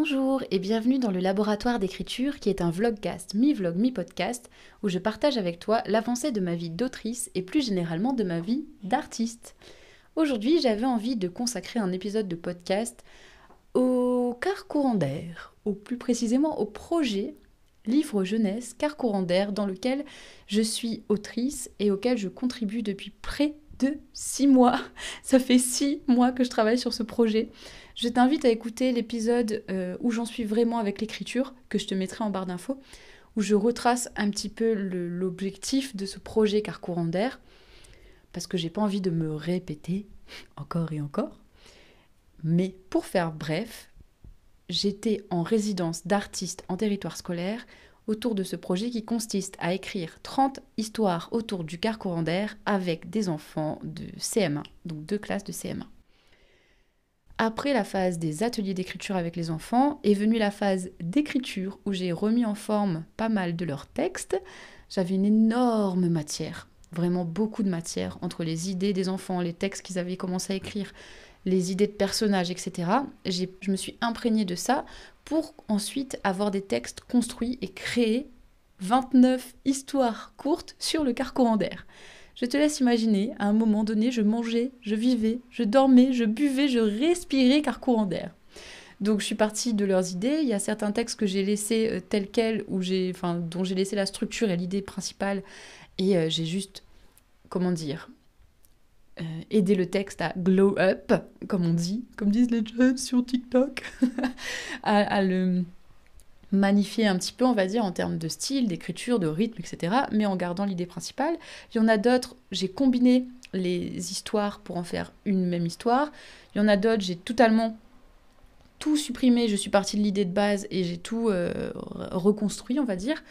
Bonjour et bienvenue dans le laboratoire d'écriture qui est un vlogcast, mi-vlog, mi-podcast, où je partage avec toi l'avancée de ma vie d'autrice et plus généralement de ma vie d'artiste. Aujourd'hui, j'avais envie de consacrer un épisode de podcast au car courant d'air, ou plus précisément au projet livre jeunesse car courant d'air dans lequel je suis autrice et auquel je contribue depuis près de six mois. Ça fait six mois que je travaille sur ce projet. Je t'invite à écouter l'épisode euh, où j'en suis vraiment avec l'écriture, que je te mettrai en barre d'infos, où je retrace un petit peu l'objectif de ce projet car courant d'air, parce que j'ai pas envie de me répéter encore et encore. Mais pour faire bref, j'étais en résidence d'artiste en territoire scolaire autour de ce projet qui consiste à écrire 30 histoires autour du car courant d'air avec des enfants de CM1, donc deux classes de CM1. Après la phase des ateliers d'écriture avec les enfants, est venue la phase d'écriture où j'ai remis en forme pas mal de leurs textes. J'avais une énorme matière, vraiment beaucoup de matière, entre les idées des enfants, les textes qu'ils avaient commencé à écrire, les idées de personnages, etc. Je me suis imprégnée de ça pour ensuite avoir des textes construits et créer 29 histoires courtes sur le carcourant d'air. Je te laisse imaginer, à un moment donné, je mangeais, je vivais, je dormais, je buvais, je respirais car courant d'air. Donc je suis partie de leurs idées. Il y a certains textes que j'ai laissés euh, tels quels, ou dont j'ai laissé la structure et l'idée principale, et euh, j'ai juste, comment dire, euh, aidé le texte à glow up, comme on dit, comme disent les jeunes sur TikTok, à, le magnifier un petit peu, on va dire, en termes de style, d'écriture, de rythme, etc., mais en gardant l'idée principale. Il y en a d'autres, j'ai combiné les histoires pour en faire une même histoire. Il y en a d'autres, j'ai totalement tout supprimé, je suis partie de l'idée de base et j'ai tout euh, reconstruit, on va dire.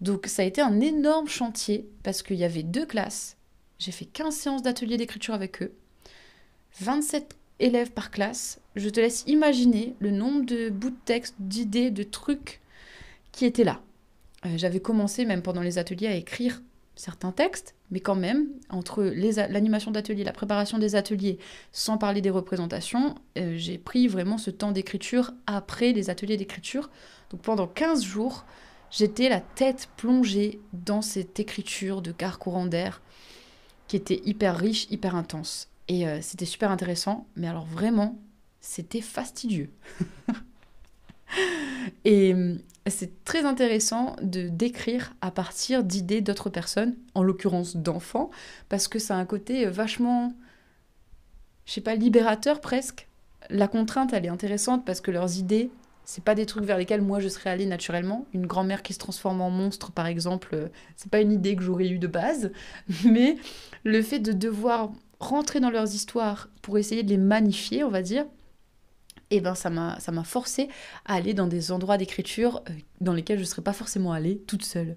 Donc ça a été un énorme chantier parce qu'il y avait deux classes. J'ai fait 15 séances d'atelier d'écriture avec eux. 27 élèves par classe. Je te laisse imaginer le nombre de bouts de texte, d'idées, de trucs qui étaient là. Euh, j'avais commencé même pendant les ateliers à écrire certains textes, mais quand même, entre l'animation d'atelier, la préparation des ateliers, sans parler des représentations, euh, j'ai pris vraiment ce temps d'écriture après les ateliers d'écriture. Donc pendant 15 jours, j'étais la tête plongée dans cette écriture de car courant d'air qui était hyper riche, hyper intense. Et euh, c'était super intéressant, mais alors vraiment, c'était fastidieux. et euh, c'est très intéressant de décrire à partir d'idées d'autres personnes, en l'occurrence d'enfants, parce que ça a un côté euh, vachement, je sais pas, libérateur presque. La contrainte, elle est intéressante parce que leurs idées, c'est pas des trucs vers lesquels moi je serais allée naturellement. Une grand-mère qui se transforme en monstre, par exemple, c'est pas une idée que j'aurais eue de base, mais le fait de devoir rentrer dans leurs histoires pour essayer de les magnifier, on va dire, et eh ben ça m'a ça forcé à aller dans des endroits d'écriture euh, dans lesquels je ne serais pas forcément allée toute seule.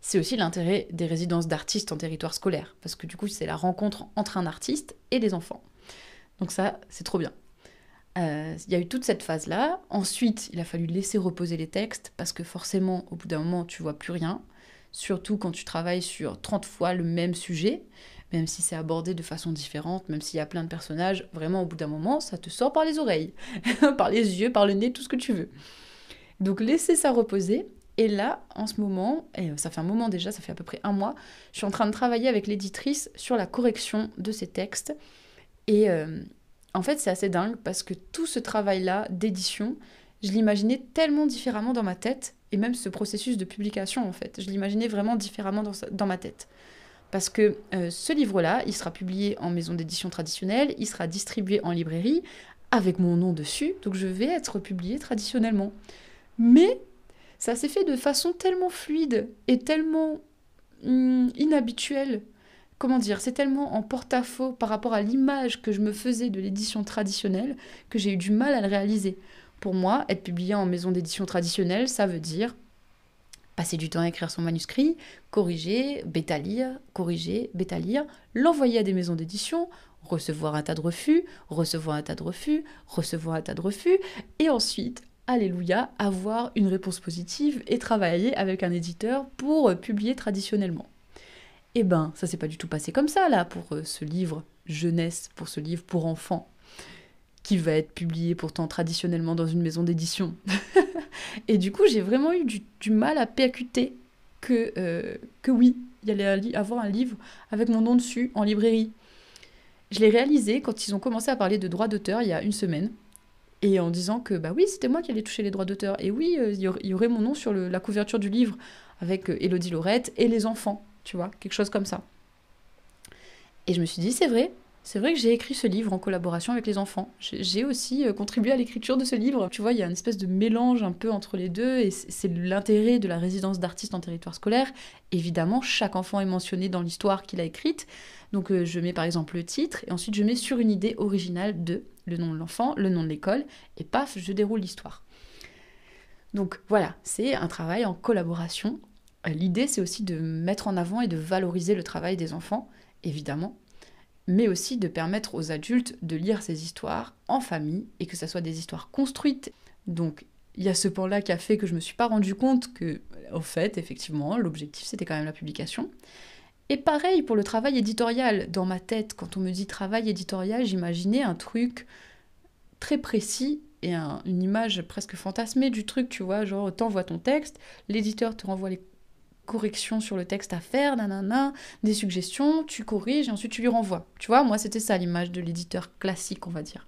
C'est aussi l'intérêt des résidences d'artistes en territoire scolaire, parce que du coup c'est la rencontre entre un artiste et des enfants. Donc ça, c'est trop bien. Euh, il y a eu toute cette phase-là. Ensuite, il a fallu laisser reposer les textes, parce que forcément, au bout d'un moment, tu vois plus rien. Surtout quand tu travailles sur 30 fois le même sujet même si c'est abordé de façon différente, même s'il y a plein de personnages, vraiment au bout d'un moment, ça te sort par les oreilles, par les yeux, par le nez, tout ce que tu veux. Donc laissez ça reposer. Et là, en ce moment, et ça fait un moment déjà, ça fait à peu près un mois, je suis en train de travailler avec l'éditrice sur la correction de ces textes. Et euh, en fait, c'est assez dingue parce que tout ce travail-là d'édition, je l'imaginais tellement différemment dans ma tête, et même ce processus de publication, en fait, je l'imaginais vraiment différemment dans, dans ma tête. Parce que euh, ce livre-là, il sera publié en maison d'édition traditionnelle, il sera distribué en librairie avec mon nom dessus, donc je vais être publié traditionnellement. Mais ça s'est fait de façon tellement fluide et tellement hum, inhabituelle. Comment dire? C'est tellement en porte-à-faux par rapport à l'image que je me faisais de l'édition traditionnelle que j'ai eu du mal à le réaliser. Pour moi, être publié en maison d'édition traditionnelle, ça veut dire passer du temps à écrire son manuscrit, corriger, bêta-lire, corriger, bêta-lire, l'envoyer à des maisons d'édition, recevoir un tas de refus, recevoir un tas de refus, recevoir un tas de refus, et ensuite, alléluia, avoir une réponse positive et travailler avec un éditeur pour publier traditionnellement. Eh ben, ça s'est pas du tout passé comme ça là pour euh, ce livre jeunesse, pour ce livre pour enfants. qui va être publié pourtant traditionnellement dans une maison d'édition. et du coup, j'ai vraiment eu du, mal à percuter que, euh, que oui, il allait avoir un livre avec mon nom dessus en librairie. Je l'ai réalisé quand ils ont commencé à parler de droits d'auteur il y a une semaine. Et en disant que bah oui, c'était moi qui allais toucher les droits d'auteur. Et oui, euh, il y aurait mon nom sur la couverture du livre avec euh, Elodie Laurette et les enfants, tu vois, quelque chose comme ça. Et je me suis dit, c'est vrai, c'est vrai que j'ai écrit ce livre en collaboration avec les enfants. J'ai aussi euh, contribué à l'écriture de ce livre. Tu vois, il y a une espèce de mélange un peu entre les deux, et c'est l'intérêt de la résidence d'artiste en territoire scolaire. Évidemment, chaque enfant est mentionné dans l'histoire qu'il a écrite. Donc euh, je mets par exemple le titre, et ensuite je mets sur une idée originale de le nom de l'enfant, le nom de l'école, et paf, je déroule l'histoire. Donc voilà, c'est un travail en collaboration. Euh, l'idée, c'est aussi de mettre en avant et de valoriser le travail des enfants, évidemment, mais aussi de permettre aux adultes de lire ces histoires en famille et que ce soit des histoires construites. Donc il y a ce point-là qui a fait que je me suis pas rendu compte que, en fait, effectivement, l'objectif c'était quand même la publication. Et pareil pour le travail éditorial. Dans ma tête, quand on me dit travail éditorial, j'imaginais un truc très précis et une image presque fantasmée du truc, tu vois, genre t'envoies ton texte, l'éditeur te renvoie les corrections sur le texte à faire, nanana, des suggestions, tu corriges et ensuite tu lui renvoies. Tu vois, moi c'était ça l'image de l'éditeur classique, on va dire.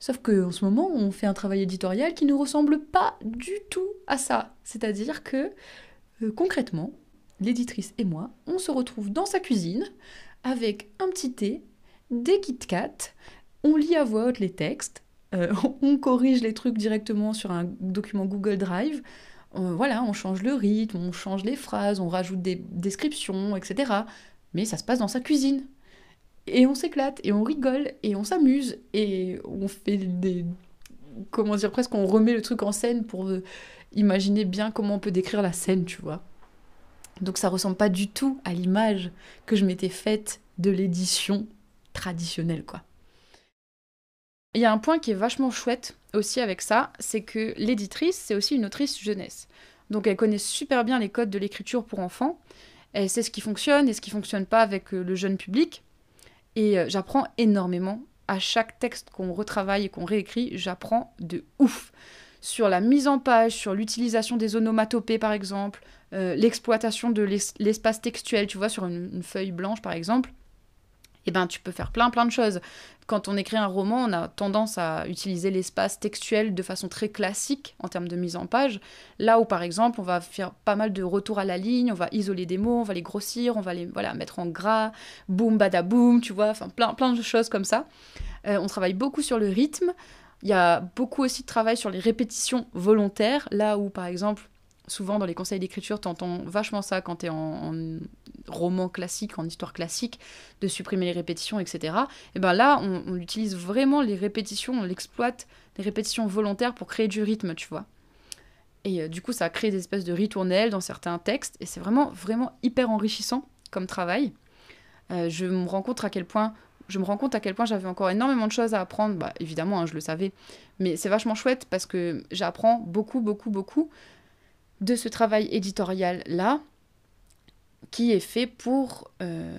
Sauf qu'en ce moment, on fait un travail éditorial qui ne ressemble pas du tout à ça. C'est-à-dire que, euh, concrètement, l'éditrice et moi, on se retrouve dans sa cuisine avec un petit thé, des Kit Kat, on lit à voix haute les textes, euh, on corrige les trucs directement sur un document Google Drive, voilà, on change le rythme, on change les phrases, on rajoute des descriptions, etc. Mais ça se passe dans sa cuisine. Et on s'éclate, et on rigole, et on s'amuse, et on fait des... Comment dire, presque on remet le truc en scène pour euh, imaginer bien comment on peut décrire la scène, tu vois. Donc ça ressemble pas du tout à l'image que je m'étais faite de l'édition traditionnelle, quoi. Il y a un point qui est vachement chouette aussi avec ça, c'est que l'éditrice, c'est aussi une autrice jeunesse. Donc elle connaît super bien les codes de l'écriture pour enfants, elle sait ce qui fonctionne et ce qui fonctionne pas avec euh, le jeune public. Et euh, j'apprends énormément. À chaque texte qu'on retravaille et qu'on réécrit, j'apprends de ouf. Sur la mise en page, sur l'utilisation des onomatopées par exemple, euh, l'exploitation de l'espace textuel, tu vois, sur une, feuille blanche par exemple eh ben, tu peux faire plein de choses. Quand on écrit un roman, on a tendance à utiliser l'espace textuel de façon très classique en termes de mise en page. Là où, par exemple, on va faire pas mal de retours à la ligne, on va isoler des mots, on va les grossir, on va les voilà, mettre en gras, boum, badaboum, tu vois, enfin plein, plein de choses comme ça. Euh, on travaille beaucoup sur le rythme. Il y a beaucoup aussi de travail sur les répétitions volontaires, là où, par exemple, souvent dans les conseils d'écriture, tu entends vachement ça quand tu es en, roman classique, en histoire classique, de supprimer les répétitions, etc. Et bien là, on, utilise vraiment les répétitions, on l'exploite, les répétitions volontaires pour créer du rythme, tu vois. Et euh, du coup, ça crée des espèces de ritournelles dans certains textes, et c'est vraiment, vraiment hyper enrichissant comme travail. Euh, je me rends compte à quel point je me rends compte à quel point j'avais encore énormément de choses à apprendre. Bah, évidemment, hein, je le savais. Mais c'est vachement chouette parce que j'apprends beaucoup, beaucoup, beaucoup de ce travail éditorial-là qui est fait pour euh,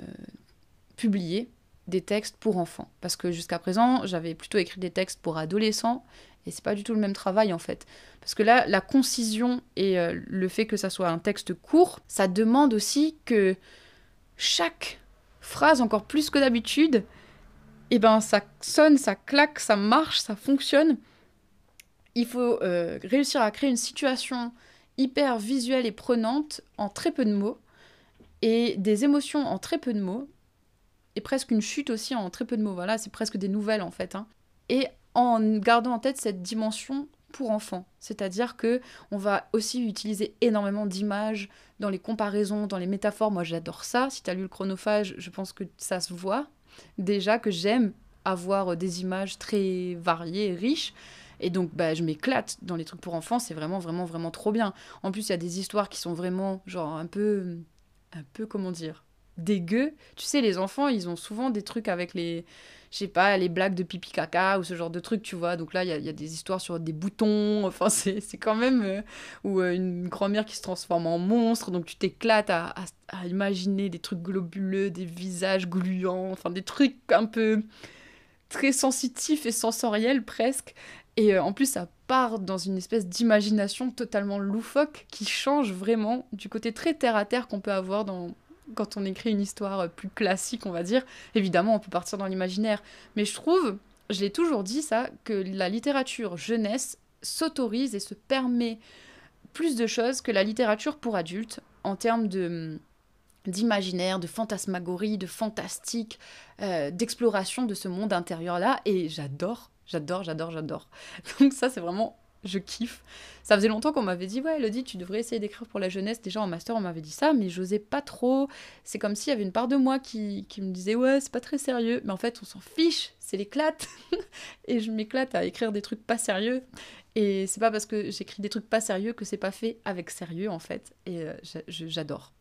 publier des textes pour enfants. Parce que jusqu'à présent, j'avais plutôt écrit des textes pour adolescents, et c'est pas du tout le même travail en fait. Parce que là, la concision et euh, le fait que ça soit un texte court, ça demande aussi que chaque phrase, encore plus que d'habitude, eh ben ça sonne, ça claque, ça marche, ça fonctionne. Il faut euh, réussir à créer une situation hyper visuelle et prenante en très peu de mots, et des émotions en très peu de mots, et presque une chute aussi en très peu de mots. Voilà, c'est presque des nouvelles en fait. Hein. Et en gardant en tête cette dimension pour enfants, c'est-à-dire que on va aussi utiliser énormément d'images dans les comparaisons, dans les métaphores. Moi, j'adore ça. Si tu as lu le chronophage, je pense que ça se voit déjà que j'aime avoir des images très variées et riches. Et donc, bah, je m'éclate dans les trucs pour enfants, c'est vraiment, vraiment, vraiment trop bien. En plus, il y a des histoires qui sont vraiment, genre, un peu, un peu, comment dire, dégueu. Tu sais, les enfants, ils ont souvent des trucs avec les, je sais pas, les blagues de pipi caca ou ce genre de trucs, tu vois. Donc là, il y, y, a des histoires sur des boutons, enfin, c'est quand même. Euh, ou euh, une grand-mère qui se transforme en monstre, donc tu t'éclates à, imaginer des trucs globuleux, des visages gluants, enfin, des trucs un peu très sensitif et sensoriel presque. Et euh, en plus, ça part dans une espèce d'imagination totalement loufoque qui change vraiment du côté très terre à terre qu'on peut avoir dans, quand on écrit une histoire plus classique, on va dire. Évidemment, on peut partir dans l'imaginaire. Mais je trouve, je l'ai toujours dit ça, que la littérature jeunesse s'autorise et se permet plus de choses que la littérature pour adultes en termes de d'imaginaire, de fantasmagorie, de fantastique, euh, d'exploration de ce monde intérieur-là. Et j'adore, j'adore, j'adore, j'adore. Donc ça, c'est vraiment... Je kiffe. Ça faisait longtemps qu'on m'avait dit, ouais, Elodie, tu devrais essayer d'écrire pour la jeunesse. Déjà en master, on m'avait dit ça, mais j'osais pas trop. C'est comme s'il y avait une part de moi qui, qui me disait, ouais, c'est pas très sérieux. Mais en fait, on s'en fiche, c'est l'éclate. et je m'éclate à écrire des trucs pas sérieux. Et c'est pas parce que j'écris des trucs pas sérieux que c'est pas fait avec sérieux, en fait. Et euh, j'adore.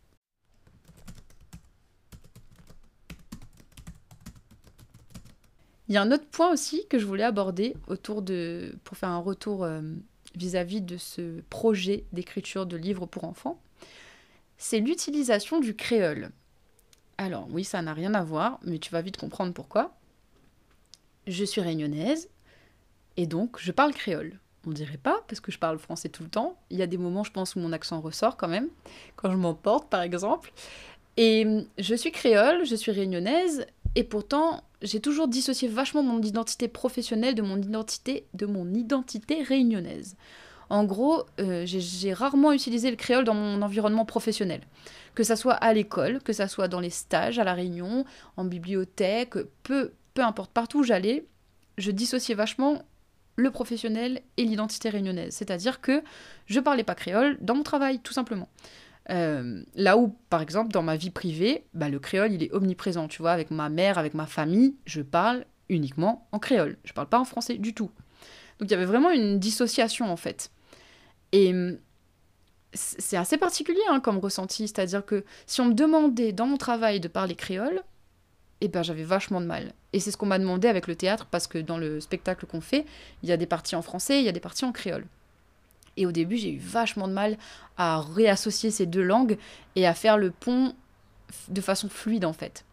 Il y a un autre point aussi que je voulais aborder autour de, pour faire un retour euh, vis-à-vis de ce projet d'écriture de livres pour enfants, c'est l'utilisation du créole. Alors oui, ça n'a rien à voir, mais tu vas vite comprendre pourquoi. Je suis réunionnaise et donc je parle créole. On dirait pas, parce que je parle français tout le temps. Il y a des moments, je pense, où mon accent ressort quand même, quand je m'emporte par exemple. Et je suis créole, je suis réunionnaise, et pourtant, j'ai toujours dissocié vachement mon identité professionnelle de mon identité, de mon identité réunionnaise. En gros, euh, j'ai rarement utilisé le créole dans mon environnement professionnel. Que ça soit à l'école, que ça soit dans les stages, à la réunion, en bibliothèque, peu, peu importe, partout où j'allais, je dissociais vachement le professionnel et l'identité réunionnaise. C'est-à-dire que je parlais pas créole dans mon travail, tout simplement. Euh, là où, par exemple, dans ma vie privée, bah, le créole, il est omniprésent, tu vois, avec ma mère, avec ma famille, je parle uniquement en créole. Je parle pas en français du tout. Donc il y avait vraiment une dissociation, en fait. Et hum, c'est assez particulier hein, comme ressenti, c'est-à-dire que si on me demandait dans mon travail de parler créole, eh ben j'avais vachement de mal. Et c'est ce qu'on m'a demandé avec le théâtre, parce que dans le spectacle qu'on fait, il y a des parties en français, il y a des parties en créole. Et au début, j'ai eu vachement de mal à réassocier ces deux langues et à faire le pont de façon fluide en fait.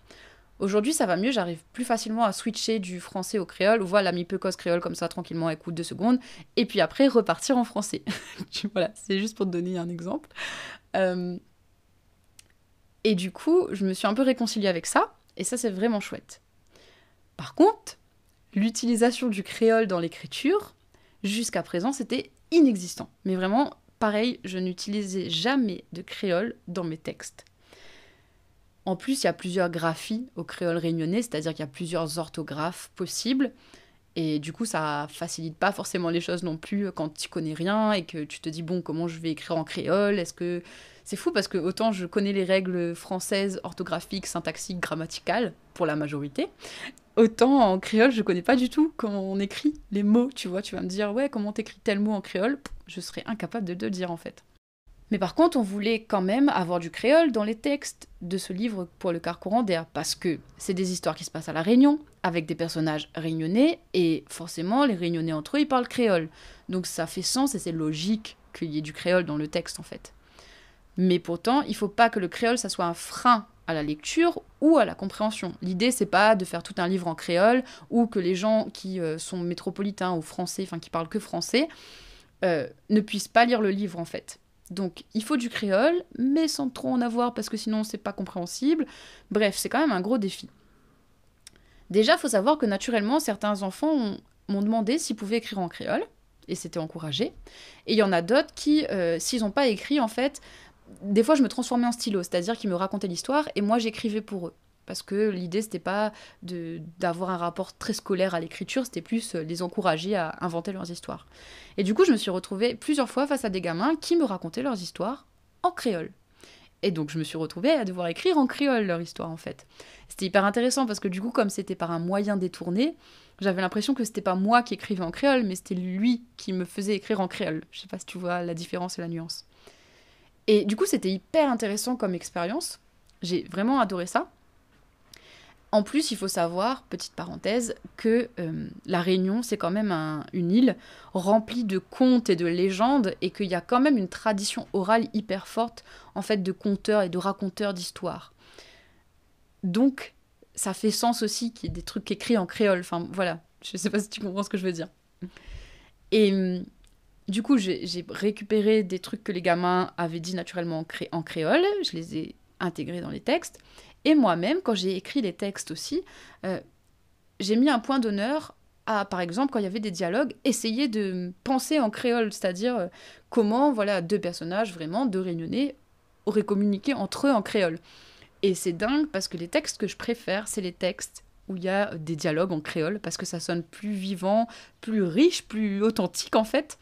Aujourd'hui, ça va mieux, j'arrive plus facilement à switcher du français au créole, ou voilà, mi peu créole comme ça tranquillement, écoute deux secondes, et puis après repartir en français. voilà, c'est juste pour te donner un exemple. Euh, et du coup, je me suis un peu réconciliée avec ça, et ça c'est vraiment chouette. Par contre, l'utilisation du créole dans l'écriture, jusqu'à présent, c'était inexistant. Mais vraiment, pareil, je n'utilisais jamais de créole dans mes textes. En plus, il y a plusieurs graphies au créole réunionnais, c'est-à-dire qu'il y a plusieurs orthographes possibles. Et du coup, ça facilite pas forcément les choses non plus quand tu connais rien et que tu te dis, bon, comment je vais écrire en créole? Est-ce que. C'est fou? Parce que autant je connais les règles françaises, orthographiques, syntaxiques, grammaticales, pour la majorité, autant en créole, je connais pas du tout comment on écrit les mots, tu vois. Tu vas me dire, ouais, comment t'écris tel mot en créole? Je serais incapable de, te le dire en fait. Mais par contre, on voulait quand même avoir du créole dans les textes de ce livre pour le Carcourant d'air, parce que c'est des histoires qui se passent à La Réunion, avec des personnages réunionnais, et forcément, les réunionnais entre eux, ils parlent créole. Donc ça fait sens et c'est logique qu'il y ait du créole dans le texte, en fait. Mais pourtant, il faut pas que le créole, ça soit un frein à la lecture ou à la compréhension. L'idée, c'est pas de faire tout un livre en créole ou que les gens qui euh, sont métropolitains ou français, enfin qui parlent que français, euh, ne puissent pas lire le livre en fait. Donc il faut du créole, mais sans trop en avoir parce que sinon c'est pas compréhensible. Bref, c'est quand même un gros défi. Déjà, faut savoir que naturellement, certains enfants m'ont demandé s'ils pouvaient écrire en créole, et c'était encouragé. Et il y en a d'autres qui, euh, s'ils n'ont pas écrit, en fait, des fois, je me transformais en stylo, c'est-à-dire qu'ils me racontaient l'histoire et moi, j'écrivais pour eux. Parce que l'idée, c'était pas d'avoir un rapport très scolaire à l'écriture, c'était plus euh, les encourager à inventer leurs histoires. Et du coup, je me suis retrouvée plusieurs fois face à des gamins qui me racontaient leurs histoires en créole. Et donc, je me suis retrouvée à devoir écrire en créole leur histoire, en fait. C'était hyper intéressant parce que du coup, comme c'était par un moyen détourné, j'avais l'impression que c'était pas moi qui écrivais en créole, mais c'était lui qui me faisait écrire en créole. Je sais pas si tu vois la différence et la nuance. Et du coup, c'était hyper intéressant comme expérience. J'ai vraiment adoré ça. En plus, il faut savoir, petite parenthèse, que euh, La Réunion, c'est quand même une île remplie de contes et de légendes, et qu'il y a quand même une tradition orale hyper forte, en fait, de conteurs et de raconteurs d'histoires. Donc, ça fait sens aussi qu'il y ait des trucs écrits en créole. Enfin, voilà, je sais pas si tu comprends ce que je veux dire. Et hum, du coup, j'ai récupéré des trucs que les gamins avaient dit naturellement en, créole, je les ai intégrés dans les textes. Et moi-même, quand j'ai écrit les textes aussi, euh, j'ai mis un point d'honneur à, par exemple, quand il y avait des dialogues, essayer de penser en créole, c'est-à-dire euh, comment, voilà, deux personnages, vraiment, deux réunionnais, auraient communiqué entre eux en créole. Et c'est dingue parce que les textes que je préfère, c'est les textes où il y a des dialogues en créole, parce que ça sonne plus vivant, plus riche, plus authentique en fait.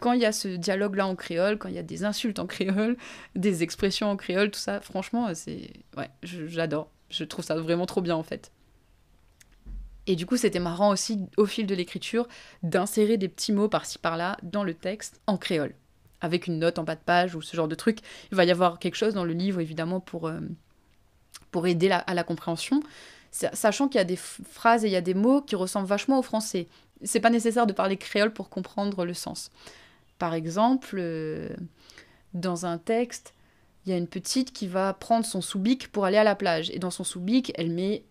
Quand il y a ce dialogue-là en créole, quand il y a des insultes en créole, des expressions en créole, tout ça, franchement, c'est... Ouais, j'adore. Je trouve ça vraiment trop bien en fait. Et du coup, c'était marrant aussi, au fil de l'écriture, d'insérer des petits mots par-ci par-là dans le texte en créole, avec une note en bas de page ou ce genre de truc. Il va y avoir quelque chose dans le livre, évidemment, pour, euh, pour aider à la compréhension, sachant qu'il y a des phrases et il y a des mots qui ressemblent vachement au français. C'est pas nécessaire de parler créole pour comprendre le sens. Par exemple, euh, dans un texte, il y a une petite qui va prendre son sous-bic pour aller à la plage. Et dans son sous-bic, elle met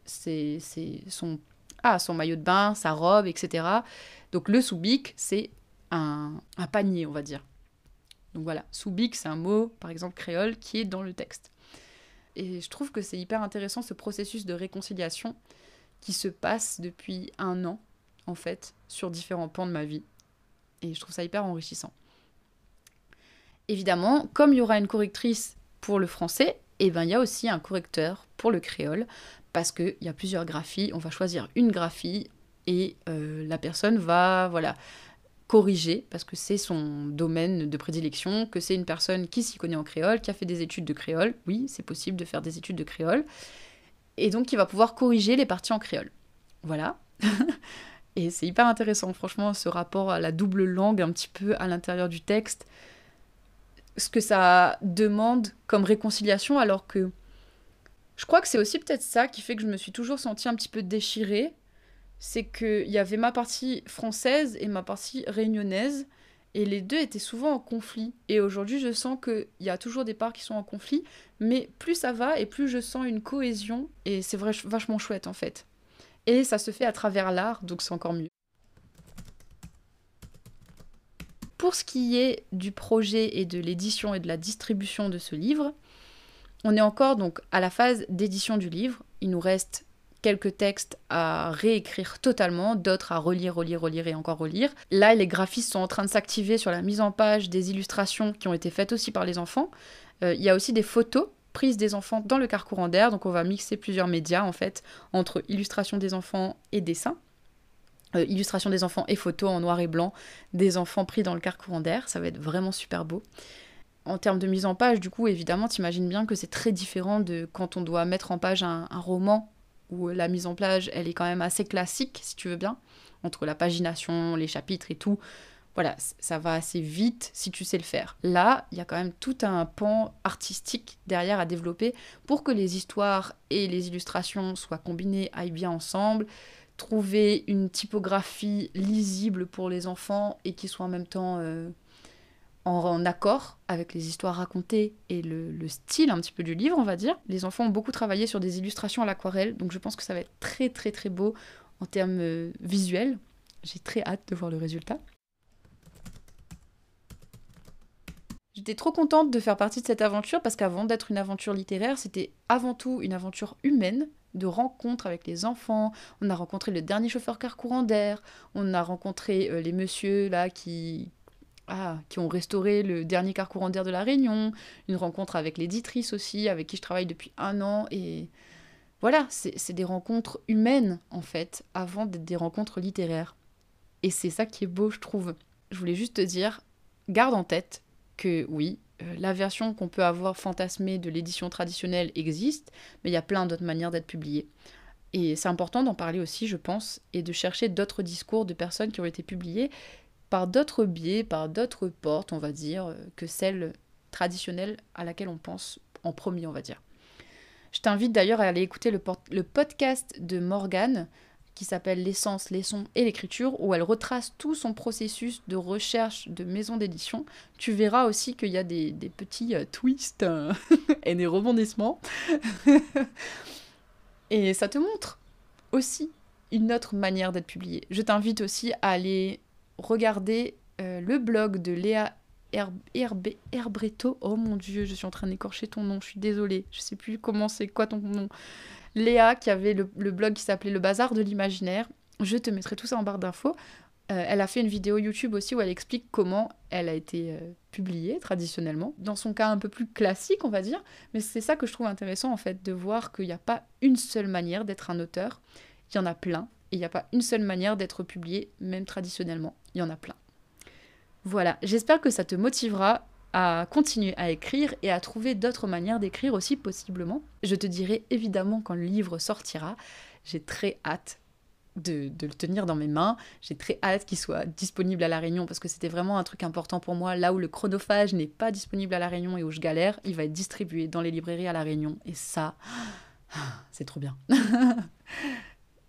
ah, son maillot de bain, sa robe, etc. Donc le sous-bic, c'est un, panier, on va dire. Donc voilà, sous-bic, c'est un mot, par exemple créole, qui est dans le texte. Et je trouve que c'est hyper intéressant ce processus de réconciliation qui se passe depuis un an, en fait, sur différents pans de ma vie. Et je trouve ça hyper enrichissant. Évidemment, comme il y aura une correctrice pour le français, et eh ben, il y a aussi un correcteur pour le créole, parce qu'il y a plusieurs graphies, on va choisir une graphie et euh, la personne va voilà corriger, parce que c'est son domaine de prédilection, que c'est une personne qui s'y connaît en créole, qui a fait des études de créole, oui, c'est possible de faire des études de créole, et donc qui va pouvoir corriger les parties en créole. Voilà. et c'est hyper intéressant, franchement, ce rapport à la double langue un petit peu à l'intérieur du texte, ce que ça demande comme réconciliation, alors que je crois que c'est aussi peut-être ça qui fait que je me suis toujours sentie un petit peu déchirée. C'est qu'il y avait ma partie française et ma partie réunionnaise. Et les deux étaient souvent en conflit. Et aujourd'hui, je sens qu'il y a toujours des parts qui sont en conflit. Mais plus ça va et plus je sens une cohésion. Et c'est vachement chouette en fait. Et ça se fait à travers l'art, donc c'est encore mieux. Pour ce qui est du projet et de l'édition et de la distribution de ce livre, on est encore donc à la phase d'édition du livre. Il nous reste quelques textes à réécrire totalement, d'autres à relire, relire, relire et encore relire. Là, les graphistes sont en train de s'activer sur la mise en page des illustrations qui ont été faites aussi par les enfants. Euh, il y a aussi des photos prises des enfants dans le car d'air, donc on va mixer plusieurs médias en fait entre illustration des enfants et dessin. Euh, illustration des enfants et photos en noir et blanc des enfants pris dans le car courant d'air, ça va être vraiment super beau en termes de mise en page, du coup, évidemment, t'imagines bien que c'est très différent de quand on doit mettre en page un, roman où la mise en page, elle est quand même assez classique, si tu veux bien, entre la pagination, les chapitres et tout. Voilà, ça va assez vite si tu sais le faire. Là, il y a quand même tout un pan artistique derrière à développer pour que les histoires et les illustrations soient combinées, aillent bien ensemble, trouver une typographie lisible pour les enfants et qui soit en même temps euh, en, accord avec les histoires racontées et le, style un petit peu du livre, on va dire. Les enfants ont beaucoup travaillé sur des illustrations à l'aquarelle, donc je pense que ça va être très très très beau en termes euh, visuels. J'ai très hâte de voir le résultat. J'étais trop contente de faire partie de cette aventure parce qu'avant d'être une aventure littéraire, c'était avant tout une aventure humaine de rencontres avec les enfants. On a rencontré le dernier chauffeur car courant d'air. On a rencontré euh, les messieurs là qui, ah, qui ont restauré le dernier car courant d'air de la Réunion, une rencontre avec l'éditrice aussi, avec qui je travaille depuis un an. Et voilà, c'est des rencontres humaines, en fait, avant d'être des rencontres littéraires. Et c'est ça qui est beau, je trouve. Je voulais juste te dire, garde en tête que oui, euh, la version qu'on peut avoir fantasmée de l'édition traditionnelle existe, mais il y a plein d'autres manières d'être publié. Et c'est important d'en parler aussi, je pense, et de chercher d'autres discours de personnes qui ont été publiées par d'autres biais, par d'autres portes, on va dire, euh, que celle traditionnelle à laquelle on pense en premier, on va dire. Je t'invite d'ailleurs à aller écouter le, le podcast de Morgane qui s'appelle L'essence, les sons et l'écriture, où elle retrace tout son processus de recherche de maison d'édition. Tu verras aussi qu'il y a des, petits euh, twists euh, et des rebondissements. Et ça te montre aussi une autre manière d'être publié. Je t'invite aussi à aller regarder euh, le blog de Léa Herbretto. Oh mon dieu, je suis en train d'écorcher ton nom, je suis désolée. Je sais plus comment c'est quoi ton nom. Léa qui avait le, blog qui s'appelait Le Bazar de l'Imaginaire. Je te mettrai tout ça en barre d'infos. Euh, elle a fait une vidéo YouTube aussi où elle explique comment elle a été euh, publiée traditionnellement. Dans son cas un peu plus classique, on va dire. Mais c'est ça que je trouve intéressant en fait, de voir qu'il n'y a pas une seule manière d'être un auteur. Il y en a plein. Et il n'y a pas une seule manière d'être publié, même traditionnellement. Il y en a plein. Voilà, j'espère que ça te motivera à continuer à écrire et à trouver d'autres manières d'écrire aussi possiblement. Je te dirai évidemment quand le livre sortira. J'ai très hâte de, le tenir dans mes mains. J'ai très hâte qu'il soit disponible à La Réunion parce que c'était vraiment un truc important pour moi. Là où le chronophage n'est pas disponible à La Réunion et où je galère, il va être distribué dans les librairies à La Réunion. Et ça, c'est trop bien.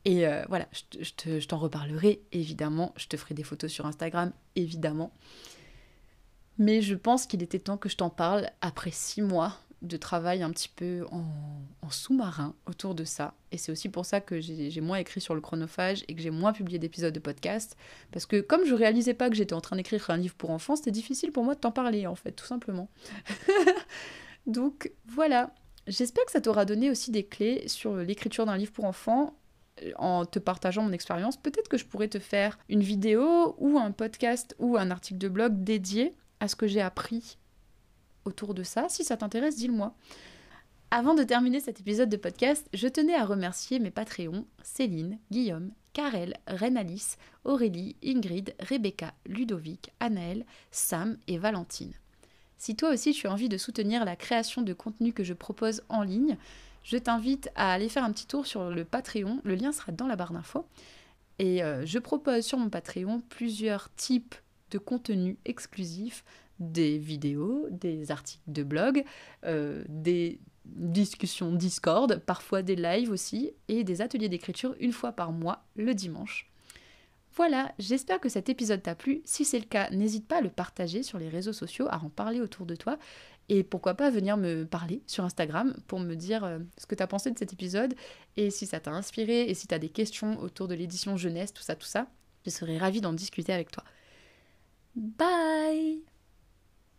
Et euh, voilà, je, t'en reparlerai évidemment. Je te ferai des photos sur Instagram évidemment. Mais je pense qu'il était temps que je t'en parle après six mois de travail un petit peu en, sous-marin autour de ça. Et c'est aussi pour ça que j'ai moins écrit sur le chronophage et que j'ai moins publié d'épisodes de podcast. Parce que comme je réalisais pas que j'étais en train d'écrire un livre pour enfants, c'était difficile pour moi de t'en parler en fait, tout simplement. Donc voilà. J'espère que ça t'aura donné aussi des clés sur l'écriture d'un livre pour enfants en te partageant mon expérience, peut-être que je pourrais te faire une vidéo ou un podcast ou un article de blog dédié à ce que j'ai appris autour de ça. Si ça t'intéresse, dis-le-moi. Avant de terminer cet épisode de podcast, je tenais à remercier mes Patreons Céline, Guillaume, Karel, Renalis, Aurélie, Ingrid, Rebecca, Ludovic, Anaël, Sam et Valentine. Si toi aussi tu as envie de soutenir la création de contenu que je propose en ligne, je t'invite à aller faire un petit tour sur le Patreon. Le lien sera dans la barre d'infos. Et euh, je propose sur mon Patreon plusieurs types de contenus exclusifs, des vidéos, des articles de blog, euh, des discussions Discord, parfois des lives aussi, et des ateliers d'écriture une fois par mois, le dimanche. Voilà, j'espère que cet épisode t'a plu. Si c'est le cas, n'hésite pas à le partager sur les réseaux sociaux, à en parler autour de toi. Et pourquoi pas venir me parler sur Instagram pour me dire euh, ce que tu as pensé de cet épisode et si ça t'a inspiré et si tu as des questions autour de l'édition jeunesse, tout ça, tout ça. Je serais ravie d'en discuter avec toi. Bye